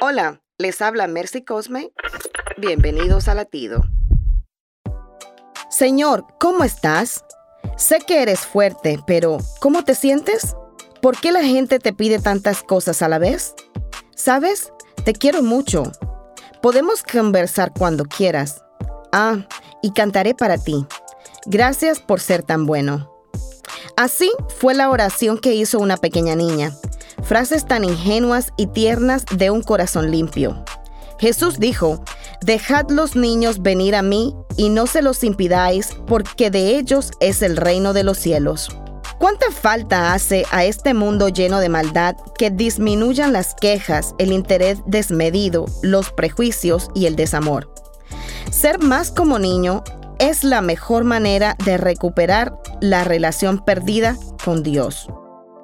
Hola, les habla Mercy Cosme. Bienvenidos a Latido. Señor, ¿cómo estás? Sé que eres fuerte, pero ¿cómo te sientes? ¿Por qué la gente te pide tantas cosas a la vez? ¿Sabes? Te quiero mucho. Podemos conversar cuando quieras. Ah, y cantaré para ti. Gracias por ser tan bueno. Así fue la oración que hizo una pequeña niña. Frases tan ingenuas y tiernas de un corazón limpio. Jesús dijo, Dejad los niños venir a mí y no se los impidáis, porque de ellos es el reino de los cielos. ¿Cuánta falta hace a este mundo lleno de maldad que disminuyan las quejas, el interés desmedido, los prejuicios y el desamor? Ser más como niño es la mejor manera de recuperar la relación perdida con Dios.